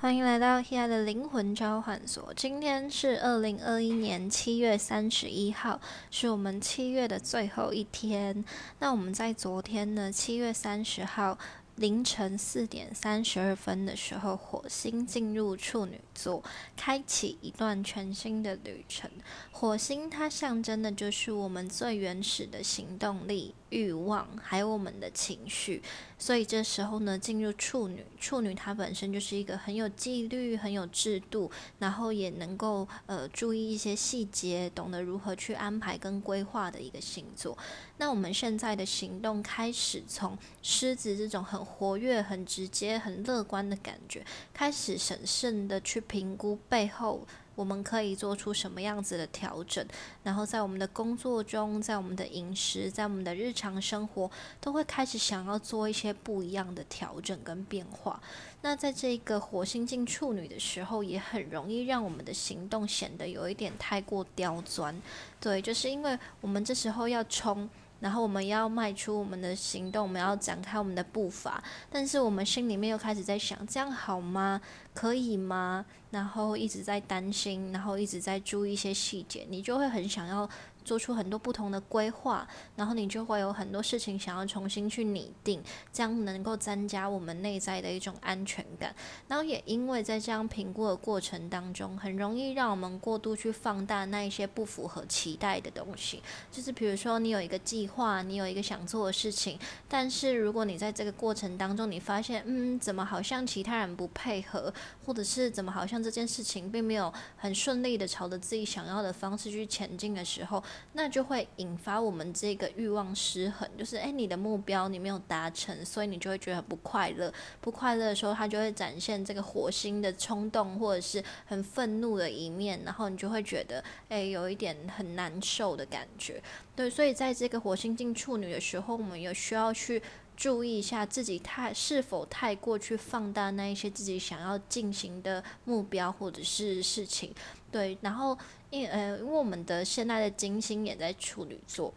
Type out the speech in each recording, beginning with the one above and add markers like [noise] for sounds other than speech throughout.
欢迎来到 Hia 的灵魂交换所。今天是二零二一年七月三十一号，是我们七月的最后一天。那我们在昨天呢，七月三十号。凌晨四点三十二分的时候，火星进入处女座，开启一段全新的旅程。火星它象征的就是我们最原始的行动力、欲望，还有我们的情绪。所以这时候呢，进入处女，处女它本身就是一个很有纪律、很有制度，然后也能够呃注意一些细节，懂得如何去安排跟规划的一个星座。那我们现在的行动开始从狮子这种很活跃、很直接、很乐观的感觉，开始审慎的去评估背后。我们可以做出什么样子的调整？然后在我们的工作中，在我们的饮食，在我们的日常生活，都会开始想要做一些不一样的调整跟变化。那在这个火星进处女的时候，也很容易让我们的行动显得有一点太过刁钻。对，就是因为我们这时候要冲。然后我们要迈出我们的行动，我们要展开我们的步伐，但是我们心里面又开始在想：这样好吗？可以吗？然后一直在担心，然后一直在注意一些细节，你就会很想要。做出很多不同的规划，然后你就会有很多事情想要重新去拟定，这样能够增加我们内在的一种安全感。然后也因为在这样评估的过程当中，很容易让我们过度去放大那一些不符合期待的东西。就是比如说，你有一个计划，你有一个想做的事情，但是如果你在这个过程当中，你发现，嗯，怎么好像其他人不配合，或者是怎么好像这件事情并没有很顺利的朝着自己想要的方式去前进的时候，那就会引发我们这个欲望失衡，就是诶，你的目标你没有达成，所以你就会觉得很不快乐。不快乐的时候，它就会展现这个火星的冲动或者是很愤怒的一面，然后你就会觉得诶，有一点很难受的感觉。对，所以在这个火星进处女的时候，我们有需要去注意一下自己太是否太过去放大那一些自己想要进行的目标或者是事情。对，然后。因为呃，因为我们的现在的金星也在处女座，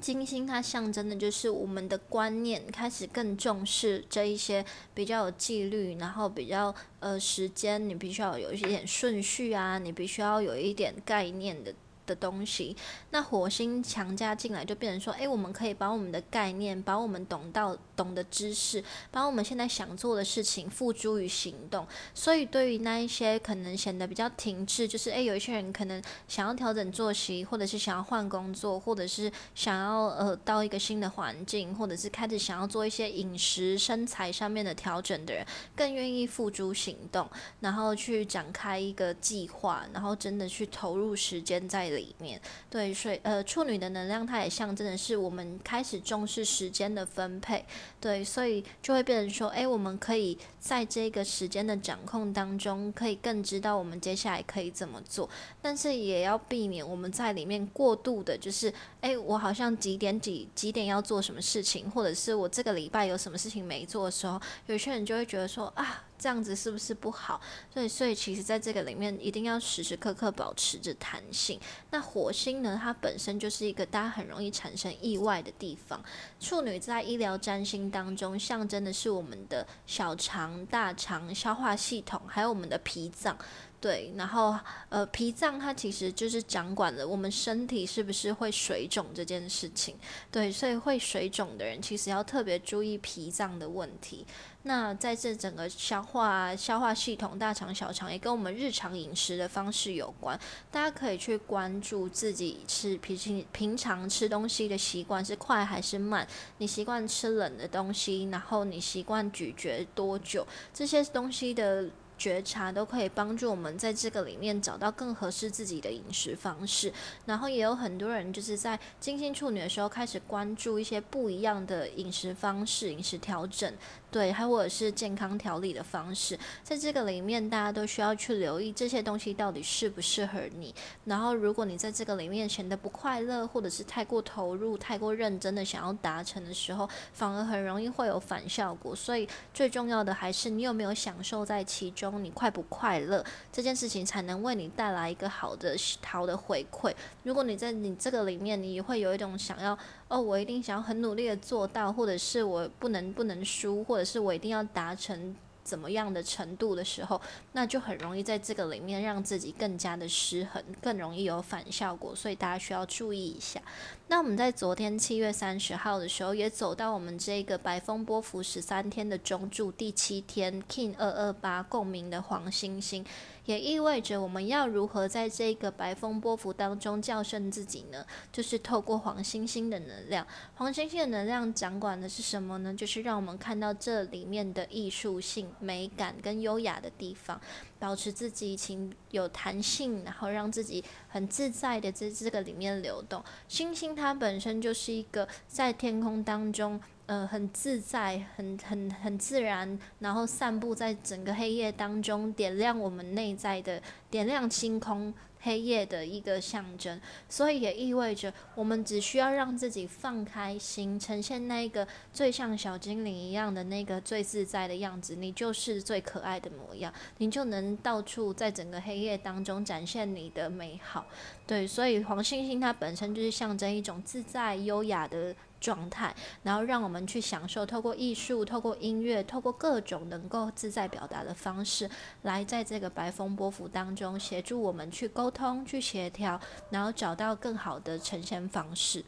金星它象征的就是我们的观念开始更重视这一些比较有纪律，然后比较呃时间，你必须要有一点顺序啊，你必须要有一点概念的。的东西，那火星强加进来，就变成说，诶，我们可以把我们的概念，把我们懂到懂的知识，把我们现在想做的事情付诸于行动。所以，对于那一些可能显得比较停滞，就是诶，有一些人可能想要调整作息，或者是想要换工作，或者是想要呃到一个新的环境，或者是开始想要做一些饮食、身材上面的调整的人，更愿意付诸行动，然后去展开一个计划，然后真的去投入时间在。里面对，所以呃，处女的能量它也象征的是我们开始重视时间的分配，对，所以就会变成说，哎，我们可以在这个时间的掌控当中，可以更知道我们接下来可以怎么做，但是也要避免我们在里面过度的，就是，哎，我好像几点几几点要做什么事情，或者是我这个礼拜有什么事情没做的时候，有些人就会觉得说啊。这样子是不是不好？所以，所以其实在这个里面，一定要时时刻刻保持着弹性。那火星呢？它本身就是一个大家很容易产生意外的地方。处女在医疗占星当中，象征的是我们的小肠、大肠、消化系统，还有我们的脾脏。对，然后呃，脾脏它其实就是掌管了我们身体是不是会水肿这件事情。对，所以会水肿的人，其实要特别注意脾脏的问题。那在这整个消化消化系统，大肠小肠也跟我们日常饮食的方式有关。大家可以去关注自己吃平平平常吃东西的习惯是快还是慢？你习惯吃冷的东西，然后你习惯咀嚼多久？这些东西的。觉察都可以帮助我们在这个里面找到更合适自己的饮食方式，然后也有很多人就是在金星处女的时候开始关注一些不一样的饮食方式、饮食调整。对，还或者是健康调理的方式，在这个里面，大家都需要去留意这些东西到底适不适合你。然后，如果你在这个里面显得不快乐，或者是太过投入、太过认真的想要达成的时候，反而很容易会有反效果。所以，最重要的还是你有没有享受在其中，你快不快乐，这件事情才能为你带来一个好的好的回馈。如果你在你这个里面，你会有一种想要。哦，我一定想要很努力的做到，或者是我不能不能输，或者是我一定要达成怎么样的程度的时候，那就很容易在这个里面让自己更加的失衡，更容易有反效果，所以大家需要注意一下。那我们在昨天七月三十号的时候，也走到我们这个白风波幅十三天的中柱第七天，King 二二八共鸣的黄星星。也意味着我们要如何在这个白风波幅当中校胜自己呢？就是透过黄星星的能量，黄星星的能量掌管的是什么呢？就是让我们看到这里面的艺术性、美感跟优雅的地方，保持自己情有弹性，然后让自己很自在的在这个里面流动。星星它本身就是一个在天空当中。呃，很自在，很很很自然，然后散布在整个黑夜当中，点亮我们内在的，点亮星空黑夜的一个象征。所以也意味着，我们只需要让自己放开心，呈现那个最像小精灵一样的那个最自在的样子，你就是最可爱的模样，你就能到处在整个黑夜当中展现你的美好。对，所以黄星星它本身就是象征一种自在优雅的。状态，然后让我们去享受，透过艺术、透过音乐、透过各种能够自在表达的方式，来在这个白风波幅当中协助我们去沟通、去协调，然后找到更好的呈现方式。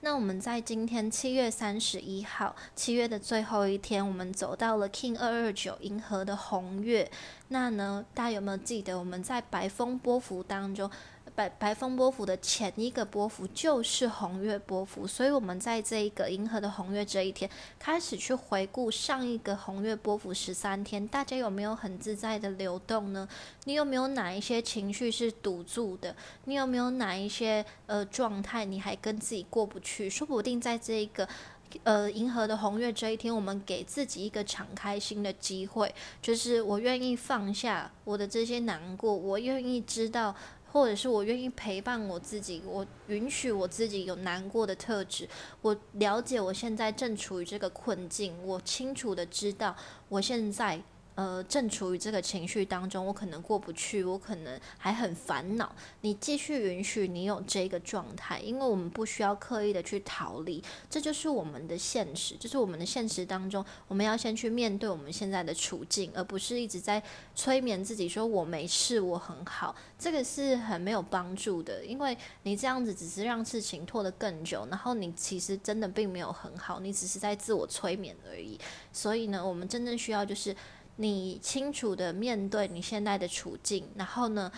那我们在今天七月三十一号，七月的最后一天，我们走到了 King 二二九银河的红月。那呢，大家有没有记得我们在白风波幅当中？白白风波幅的前一个波幅就是红月波幅，所以我们在这一个银河的红月这一天开始去回顾上一个红月波幅十三天，大家有没有很自在的流动呢？你有没有哪一些情绪是堵住的？你有没有哪一些呃状态你还跟自己过不去？说不定在这一个呃银河的红月这一天，我们给自己一个敞开心的机会，就是我愿意放下我的这些难过，我愿意知道。或者是我愿意陪伴我自己，我允许我自己有难过的特质，我了解我现在正处于这个困境，我清楚的知道我现在。呃，正处于这个情绪当中，我可能过不去，我可能还很烦恼。你继续允许你有这个状态，因为我们不需要刻意的去逃离，这就是我们的现实，就是我们的现实当中，我们要先去面对我们现在的处境，而不是一直在催眠自己说我没事，我很好，这个是很没有帮助的，因为你这样子只是让事情拖得更久，然后你其实真的并没有很好，你只是在自我催眠而已。所以呢，我们真正需要就是。你清楚的面对你现在的处境，然后呢，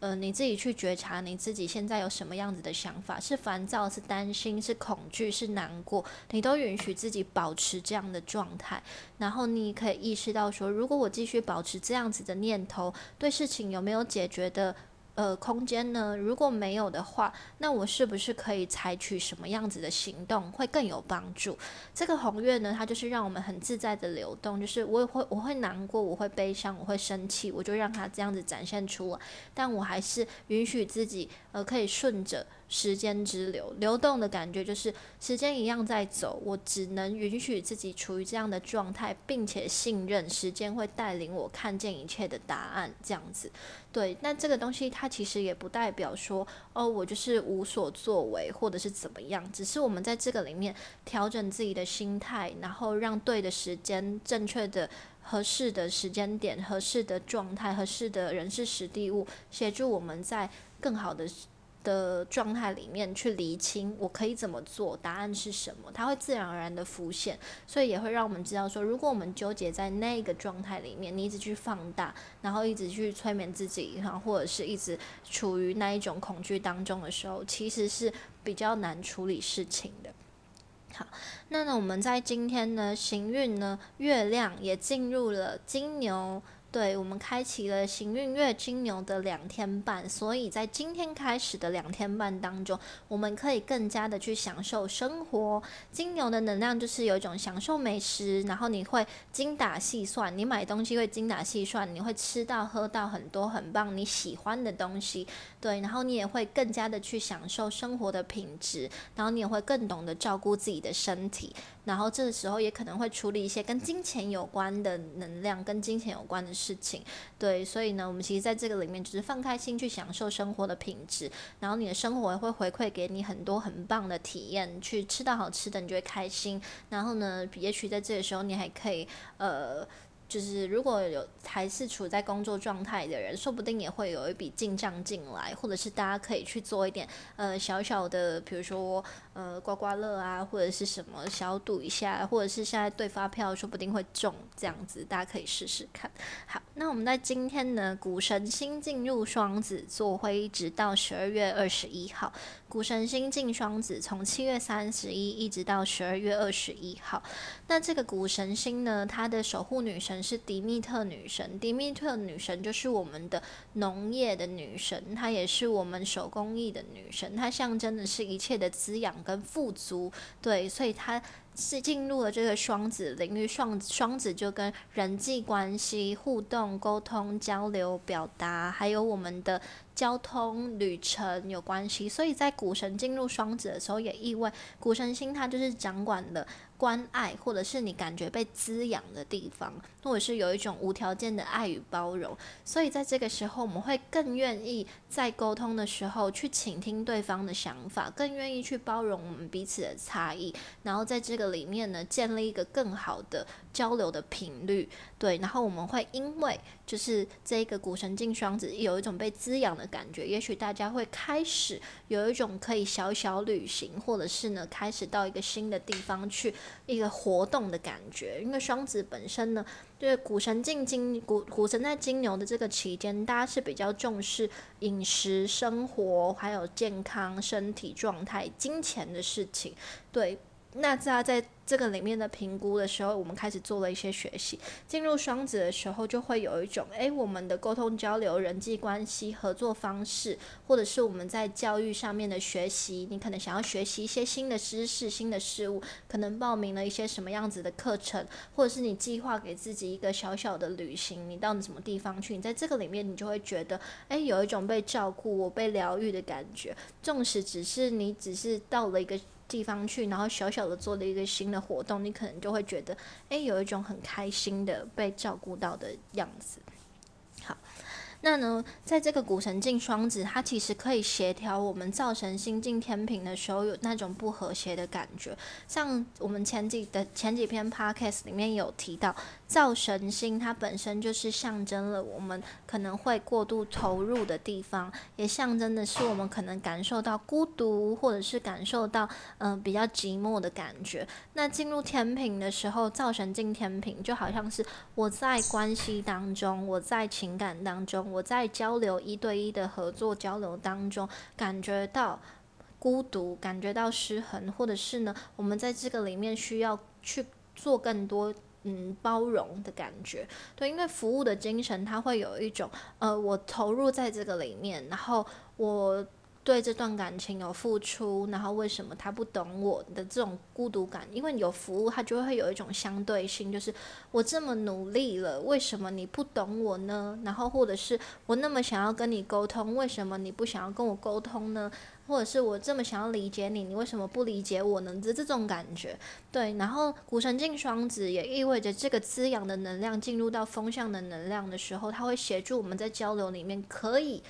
呃，你自己去觉察你自己现在有什么样子的想法，是烦躁，是担心，是恐惧，是难过，你都允许自己保持这样的状态，然后你可以意识到说，如果我继续保持这样子的念头，对事情有没有解决的？呃，空间呢？如果没有的话，那我是不是可以采取什么样子的行动会更有帮助？这个红月呢，它就是让我们很自在的流动，就是我也会我会难过，我会悲伤，我会生气，我就让它这样子展现出来，但我还是允许自己呃可以顺着。时间之流流动的感觉，就是时间一样在走，我只能允许自己处于这样的状态，并且信任时间会带领我看见一切的答案。这样子，对。那这个东西它其实也不代表说，哦，我就是无所作为，或者是怎么样。只是我们在这个里面调整自己的心态，然后让对的时间、正确的、合适的时间点、合适的状态、合适的人事、实地物，协助我们在更好的。的状态里面去厘清我可以怎么做，答案是什么，它会自然而然的浮现，所以也会让我们知道说，如果我们纠结在那个状态里面，你一直去放大，然后一直去催眠自己，然后或者是一直处于那一种恐惧当中的时候，其实是比较难处理事情的。好，那呢，我们在今天呢，行运呢，月亮也进入了金牛。对我们开启了行运月金牛的两天半，所以在今天开始的两天半当中，我们可以更加的去享受生活。金牛的能量就是有一种享受美食，然后你会精打细算，你买东西会精打细算，你会吃到喝到很多很棒你喜欢的东西。对，然后你也会更加的去享受生活的品质，然后你也会更懂得照顾自己的身体。然后这个时候也可能会处理一些跟金钱有关的能量，跟金钱有关的事事情。对，所以呢，我们其实在这个里面就是放开心去享受生活的品质，然后你的生活会回馈给你很多很棒的体验，去吃到好吃的，你就会开心。然后呢，也许在这个时候你还可以呃。就是如果有还是处在工作状态的人，说不定也会有一笔进账进来，或者是大家可以去做一点呃小小的，比如说呃刮刮乐啊，或者是什么小赌一下，或者是现在对发票，说不定会中这样子，大家可以试试看。好，那我们在今天呢，股神星进入双子座，会一直到十二月二十一号。股神星进双子，从七月三十一一直到十二月二十一号。那这个股神星呢，它的守护女神是迪密特女神。迪密特女神就是我们的农业的女神，她也是我们手工艺的女神。她象征的是一切的滋养跟富足。对，所以她是进入了这个双子领域。双双子就跟人际关系、互动、沟通、交流、表达，还有我们的。交通旅程有关系，所以在股神进入双子的时候，也意味股神星它就是掌管的。关爱，或者是你感觉被滋养的地方，或者是有一种无条件的爱与包容，所以在这个时候，我们会更愿意在沟通的时候去倾听对方的想法，更愿意去包容我们彼此的差异，然后在这个里面呢，建立一个更好的交流的频率。对，然后我们会因为就是这个股神进双子，有一种被滋养的感觉，也许大家会开始有一种可以小小旅行，或者是呢，开始到一个新的地方去。一个活动的感觉，因为双子本身呢，对股神进金股股神在金牛的这个期间，大家是比较重视饮食、生活，还有健康、身体状态、金钱的事情，对。那在在这个里面的评估的时候，我们开始做了一些学习。进入双子的时候，就会有一种，诶，我们的沟通交流、人际关系、合作方式，或者是我们在教育上面的学习，你可能想要学习一些新的知识、新的事物，可能报名了一些什么样子的课程，或者是你计划给自己一个小小的旅行，你到什么地方去？你在这个里面，你就会觉得，诶，有一种被照顾、我被疗愈的感觉。纵使只是你只是到了一个。地方去，然后小小的做了一个新的活动，你可能就会觉得，哎，有一种很开心的被照顾到的样子。那呢，在这个古神进双子，它其实可以协调我们造神星进天平的时候有那种不和谐的感觉。像我们前几的前几篇 podcast 里面有提到，造神星它本身就是象征了我们可能会过度投入的地方，也象征的是我们可能感受到孤独，或者是感受到嗯比较寂寞的感觉。那进入天平的时候，造神进天平就好像是我在关系当中，我在情感当中。我在交流一对一的合作交流当中，感觉到孤独，感觉到失衡，或者是呢，我们在这个里面需要去做更多嗯包容的感觉。对，因为服务的精神，它会有一种呃，我投入在这个里面，然后我。对这段感情有付出，然后为什么他不懂我的这种孤独感？因为有服务，他就会有一种相对性，就是我这么努力了，为什么你不懂我呢？然后或者是我那么想要跟你沟通，为什么你不想要跟我沟通呢？或者是我这么想要理解你，你为什么不理解我呢？这这种感觉，对。然后古神进双子也意味着这个滋养的能量进入到风向的能量的时候，它会协助我们在交流里面可以。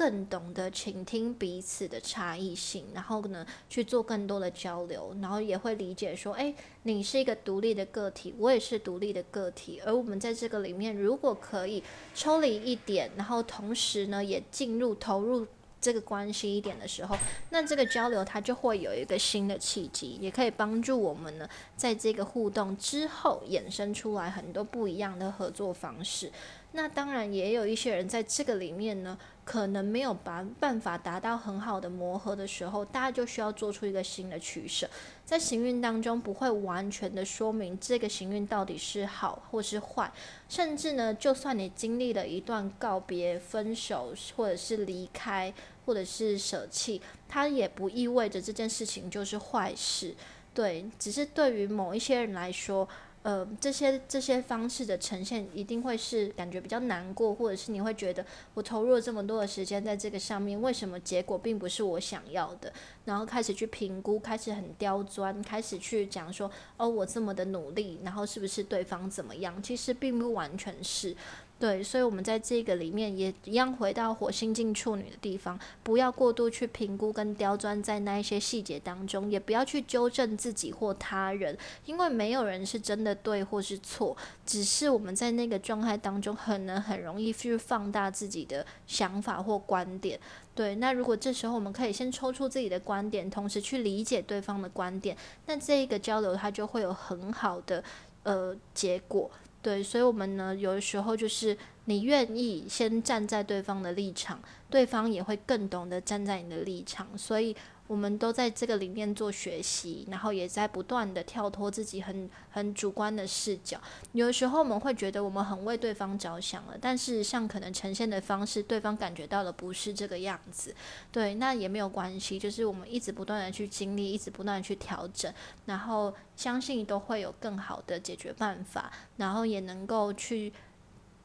更懂得倾听彼此的差异性，然后呢去做更多的交流，然后也会理解说，哎，你是一个独立的个体，我也是独立的个体，而我们在这个里面，如果可以抽离一点，然后同时呢也进入投入这个关系一点的时候，那这个交流它就会有一个新的契机，也可以帮助我们呢在这个互动之后衍生出来很多不一样的合作方式。那当然也有一些人在这个里面呢。可能没有办办法达到很好的磨合的时候，大家就需要做出一个新的取舍。在行运当中，不会完全的说明这个行运到底是好或是坏，甚至呢，就算你经历了一段告别、分手，或者是离开，或者是舍弃，它也不意味着这件事情就是坏事。对，只是对于某一些人来说。呃，这些这些方式的呈现一定会是感觉比较难过，或者是你会觉得我投入了这么多的时间在这个上面，为什么结果并不是我想要的？然后开始去评估，开始很刁钻，开始去讲说，哦，我这么的努力，然后是不是对方怎么样？其实并不完全是。对，所以，我们在这个里面也一样回到火星进处女的地方，不要过度去评估跟刁钻在那一些细节当中，也不要去纠正自己或他人，因为没有人是真的对或是错，只是我们在那个状态当中，可能很容易去放大自己的想法或观点。对，那如果这时候我们可以先抽出自己的观点，同时去理解对方的观点，那这一个交流它就会有很好的呃结果。对，所以，我们呢，有的时候就是你愿意先站在对方的立场，对方也会更懂得站在你的立场，所以。我们都在这个里面做学习，然后也在不断的跳脱自己很很主观的视角。有的时候我们会觉得我们很为对方着想了，但是像可能呈现的方式，对方感觉到的不是这个样子。对，那也没有关系，就是我们一直不断的去经历，一直不断的去调整，然后相信都会有更好的解决办法，然后也能够去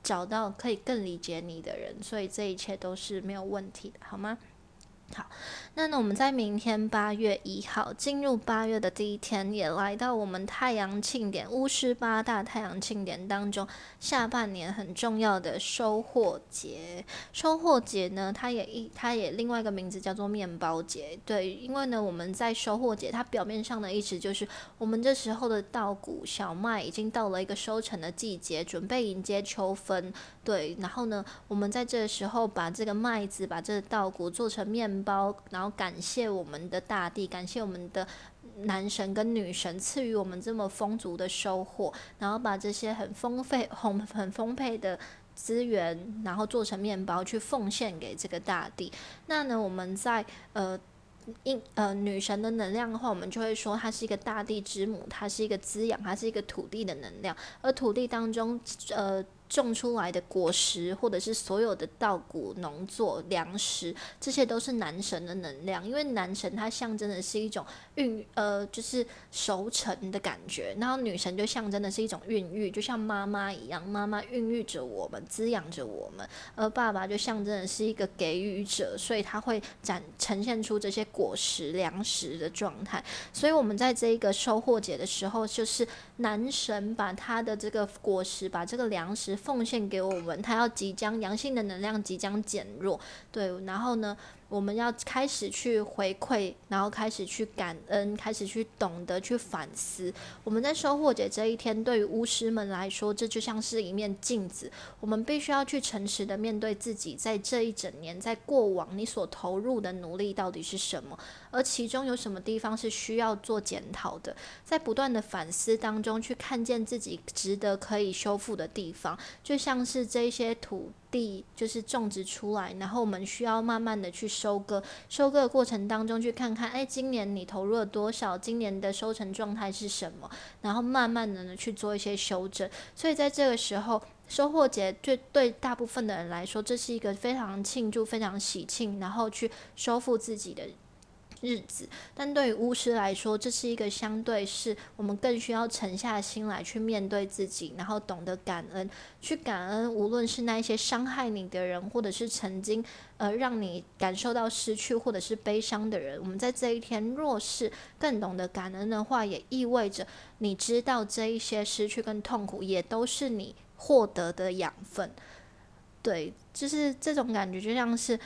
找到可以更理解你的人，所以这一切都是没有问题的，好吗？好，那呢，我们在明天八月一号进入八月的第一天，也来到我们太阳庆典巫师八大太阳庆典当中，下半年很重要的收获节。收获节呢，它也一，它也另外一个名字叫做面包节。对，因为呢，我们在收获节，它表面上的意思就是我们这时候的稻谷小麦已经到了一个收成的季节，准备迎接秋分。对，然后呢，我们在这时候把这个麦子，把这个稻谷做成面。包，然后感谢我们的大地，感谢我们的男神跟女神赐予我们这么丰足的收获，然后把这些很丰沛、很 [laughs] 很丰沛的资源，然后做成面包去奉献给这个大地。那呢，我们在呃，应呃女神的能量的话，我们就会说她是一个大地之母，她是一个滋养，她是一个土地的能量，而土地当中呃。种出来的果实，或者是所有的稻谷、农作、粮食，这些都是男神的能量。因为男神它象征的是一种孕，呃，就是熟成的感觉。然后女神就象征的是一种孕育，就像妈妈一样，妈妈孕育着我们，滋养着我们。而爸爸就象征的是一个给予者，所以他会展呈现出这些果实、粮食的状态。所以我们在这一个收获节的时候，就是男神把他的这个果实，把这个粮食。奉献给我们，他要即将阳性的能量即将减弱，对，然后呢，我们要开始去回馈，然后开始去感恩，开始去懂得去反思。我们在收获节这一天，对于巫师们来说，这就像是一面镜子，我们必须要去诚实的面对自己，在这一整年，在过往你所投入的努力到底是什么。而其中有什么地方是需要做检讨的？在不断的反思当中，去看见自己值得可以修复的地方，就像是这些土地就是种植出来，然后我们需要慢慢的去收割。收割的过程当中，去看看，哎，今年你投入了多少？今年的收成状态是什么？然后慢慢的呢去做一些修正。所以在这个时候，收获节对对大部分的人来说，这是一个非常庆祝、非常喜庆，然后去收复自己的。日子，但对于巫师来说，这是一个相对是我们更需要沉下心来去面对自己，然后懂得感恩，去感恩，无论是那一些伤害你的人，或者是曾经呃让你感受到失去或者是悲伤的人。我们在这一天，若是更懂得感恩的话，也意味着你知道这一些失去跟痛苦，也都是你获得的养分。对，就是这种感觉，就像是。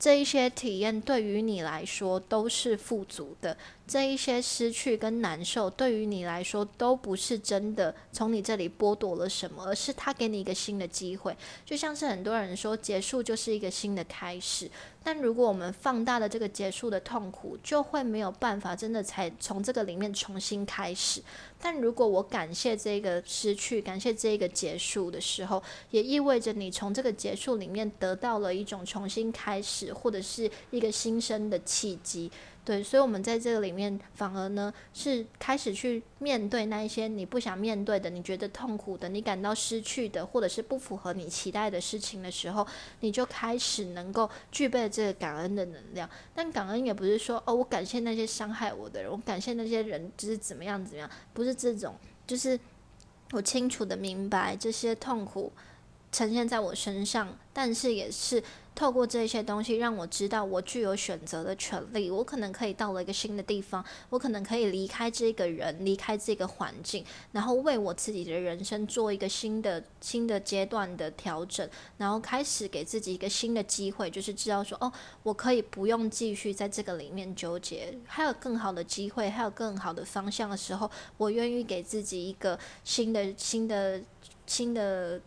这一些体验对于你来说都是富足的。这一些失去跟难受，对于你来说都不是真的从你这里剥夺了什么，而是他给你一个新的机会。就像是很多人说，结束就是一个新的开始。但如果我们放大了这个结束的痛苦，就会没有办法真的才从这个里面重新开始。但如果我感谢这个失去，感谢这个结束的时候，也意味着你从这个结束里面得到了一种重新开始，或者是一个新生的契机。对，所以，我们在这个里面，反而呢，是开始去面对那一些你不想面对的、你觉得痛苦的、你感到失去的，或者是不符合你期待的事情的时候，你就开始能够具备这个感恩的能量。但感恩也不是说，哦，我感谢那些伤害我的人，我感谢那些人，就是怎么样怎么样，不是这种，就是我清楚的明白这些痛苦。呈现在我身上，但是也是。透过这些东西，让我知道我具有选择的权利。我可能可以到了一个新的地方，我可能可以离开这个人，离开这个环境，然后为我自己的人生做一个新的新的阶段的调整，然后开始给自己一个新的机会，就是知道说，哦，我可以不用继续在这个里面纠结，还有更好的机会，还有更好的方向的时候，我愿意给自己一个新的新的新的。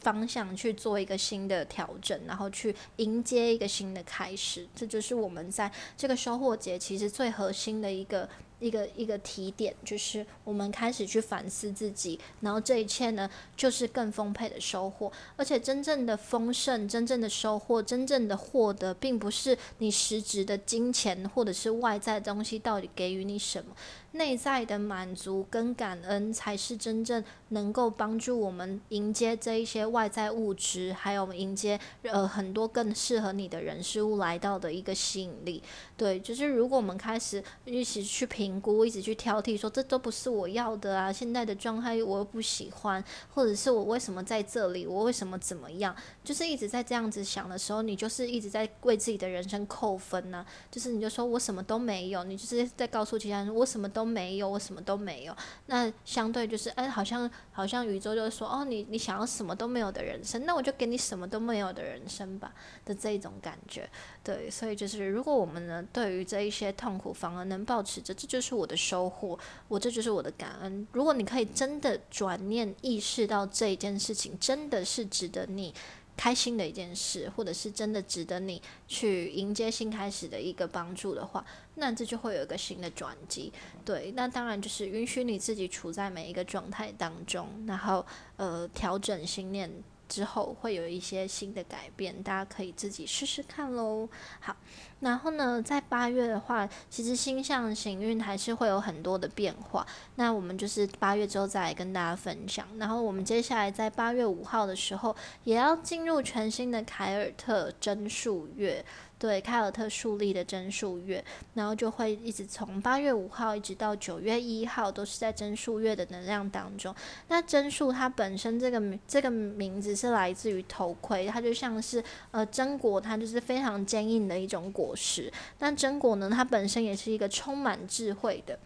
方向去做一个新的调整，然后去迎接一个新的开始，这就是我们在这个收获节其实最核心的一个。一个一个提点，就是我们开始去反思自己，然后这一切呢，就是更丰沛的收获。而且真正的丰盛、真正的收获、真正的获得，并不是你实质的金钱或者是外在的东西到底给予你什么，内在的满足跟感恩，才是真正能够帮助我们迎接这一些外在物质，还有迎接呃很多更适合你的人事物来到的一个吸引力。对，就是如果我们开始一起去评。估一直去挑剔，说这都不是我要的啊！现在的状态我又不喜欢，或者是我为什么在这里？我为什么怎么样？就是一直在这样子想的时候，你就是一直在为自己的人生扣分呢。就是你就说我什么都没有，你就是在告诉其他人我什么都没有，我什么都没有。那相对就是哎，好像好像宇宙就是说哦，你你想要什么都没有的人生，那我就给你什么都没有的人生吧的这一种感觉。对，所以就是如果我们呢，对于这一些痛苦反而能保持着，这就。是我的收获，我这就是我的感恩。如果你可以真的转念意识到这一件事情真的是值得你开心的一件事，或者是真的值得你去迎接新开始的一个帮助的话，那这就会有一个新的转机。对，那当然就是允许你自己处在每一个状态当中，然后呃调整心念之后，会有一些新的改变。大家可以自己试试看喽。好。然后呢，在八月的话，其实星象行运还是会有很多的变化。那我们就是八月之后再来跟大家分享。然后我们接下来在八月五号的时候，也要进入全新的凯尔特真数月。对，凯尔特树立的真数月，然后就会一直从八月五号一直到九月一号，都是在真数月的能量当中。那真数它本身这个这个名字是来自于头盔，它就像是呃真果，它就是非常坚硬的一种果实。那真果呢，它本身也是一个充满智慧的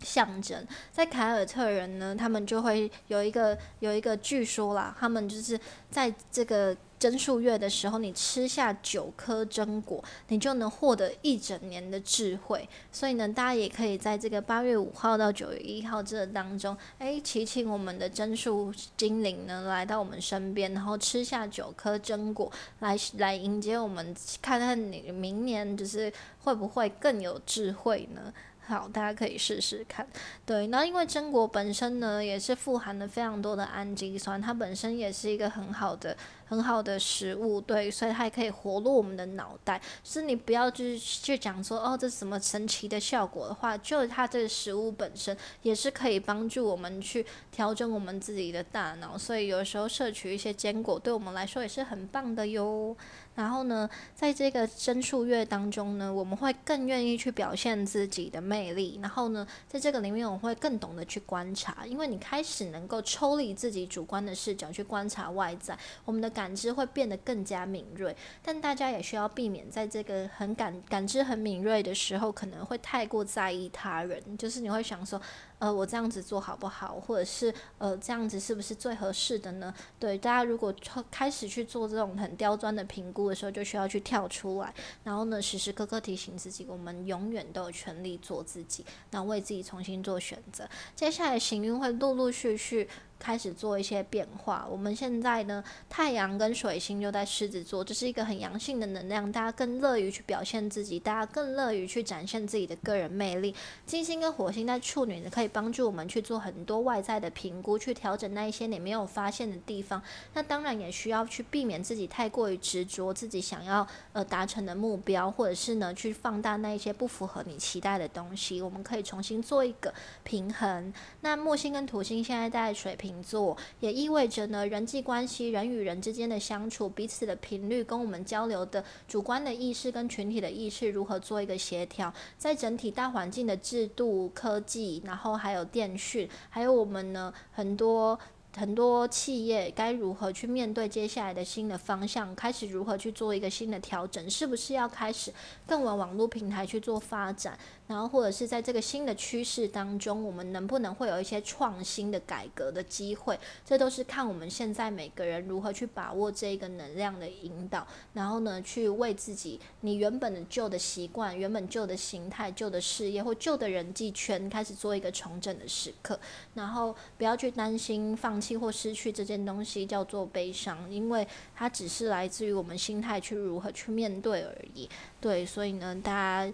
象征。在凯尔特人呢，他们就会有一个有一个据说啦，他们就是在这个。真数月的时候，你吃下九颗真果，你就能获得一整年的智慧。所以呢，大家也可以在这个八月五号到九月一号这当中，哎，祈请我们的真数精灵呢来到我们身边，然后吃下九颗真果，来来迎接我们，看看你明年就是会不会更有智慧呢？好，大家可以试试看。对，那因为榛果本身呢，也是富含了非常多的氨基酸，它本身也是一个很好的、很好的食物。对，所以它可以活络我们的脑袋。是你不要就是去讲说哦，这什么神奇的效果的话，就它这个食物本身也是可以帮助我们去调整我们自己的大脑。所以有时候摄取一些坚果，对我们来说也是很棒的哟。然后呢，在这个真数月当中呢，我们会更愿意去表现自己的魅力。然后呢，在这个里面，我会更懂得去观察，因为你开始能够抽离自己主观的视角去观察外在，我们的感知会变得更加敏锐。但大家也需要避免在这个很感感知很敏锐的时候，可能会太过在意他人，就是你会想说。呃，我这样子做好不好？或者是呃，这样子是不是最合适的呢？对，大家如果开始去做这种很刁钻的评估的时候，就需要去跳出来，然后呢，时时刻刻提醒自己，我们永远都有权利做自己，然后为自己重新做选择。接下来行运会陆陆续续。开始做一些变化。我们现在呢，太阳跟水星就在狮子座，这是一个很阳性的能量，大家更乐于去表现自己，大家更乐于去展现自己的个人魅力。金星跟火星在处女呢，可以帮助我们去做很多外在的评估，去调整那一些你没有发现的地方。那当然也需要去避免自己太过于执着自己想要呃达成的目标，或者是呢去放大那一些不符合你期待的东西。我们可以重新做一个平衡。那木星跟土星现在在水平。星座也意味着呢，人际关系、人与人之间的相处、彼此的频率跟我们交流的主观的意识跟群体的意识如何做一个协调，在整体大环境的制度、科技，然后还有电讯，还有我们呢很多。很多企业该如何去面对接下来的新的方向，开始如何去做一个新的调整，是不是要开始更往网络平台去做发展？然后或者是在这个新的趋势当中，我们能不能会有一些创新的改革的机会？这都是看我们现在每个人如何去把握这一个能量的引导，然后呢，去为自己你原本的旧的习惯、原本旧的形态、旧的事业或旧的人际圈开始做一个重整的时刻，然后不要去担心放弃或失去这件东西叫做悲伤，因为它只是来自于我们心态去如何去面对而已。对，所以呢，大家。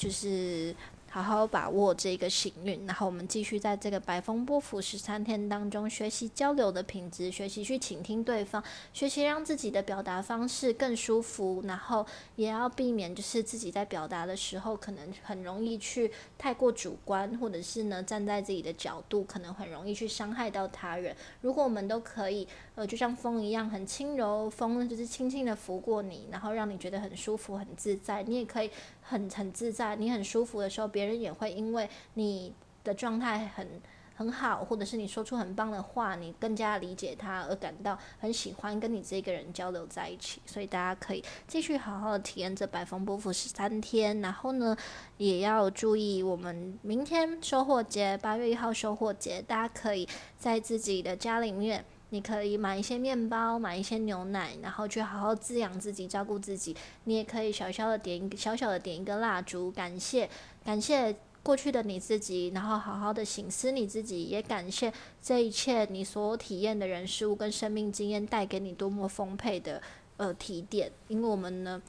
就是好好把握这个幸运，然后我们继续在这个白风波幅十三天当中学习交流的品质，学习去倾听对方，学习让自己的表达方式更舒服，然后也要避免就是自己在表达的时候可能很容易去太过主观，或者是呢站在自己的角度，可能很容易去伤害到他人。如果我们都可以，呃，就像风一样很轻柔，风就是轻轻的拂过你，然后让你觉得很舒服、很自在，你也可以。很很自在，你很舒服的时候，别别人也会因为你的状态很很好，或者是你说出很棒的话，你更加理解他而感到很喜欢跟你这个人交流在一起。所以大家可以继续好好的体验这百风波幅十三天，然后呢，也要注意我们明天收获节，八月一号收获节，大家可以在自己的家里面。你可以买一些面包，买一些牛奶，然后去好好滋养自己，照顾自己。你也可以小小的点一个小小的点一个蜡烛，感谢感谢过去的你自己，然后好好的醒思你自己，也感谢这一切你所体验的人事物跟生命经验带给你多么丰沛的呃提点。因为我们呢，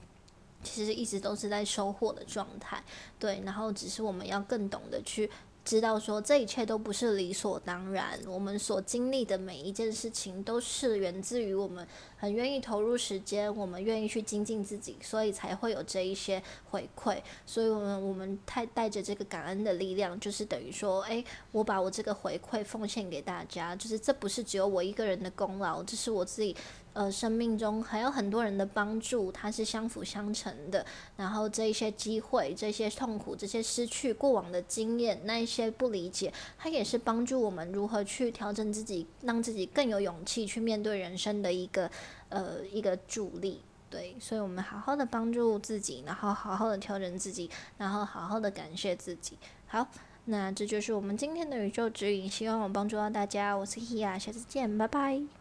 其实一直都是在收获的状态，对，然后只是我们要更懂得去。知道说这一切都不是理所当然，我们所经历的每一件事情都是源自于我们很愿意投入时间，我们愿意去精进自己，所以才会有这一些回馈。所以，我们我们太带着这个感恩的力量，就是等于说，诶，我把我这个回馈奉献给大家，就是这不是只有我一个人的功劳，这是我自己。呃，生命中还有很多人的帮助，它是相辅相成的。然后这一些机会、这些痛苦、这些失去、过往的经验、那一些不理解，它也是帮助我们如何去调整自己，让自己更有勇气去面对人生的一个呃一个助力。对，所以我们好好的帮助自己，然后好好的调整自己，然后好好的感谢自己。好，那这就是我们今天的宇宙指引，希望我帮助到大家。我是 Hia，下次见，拜拜。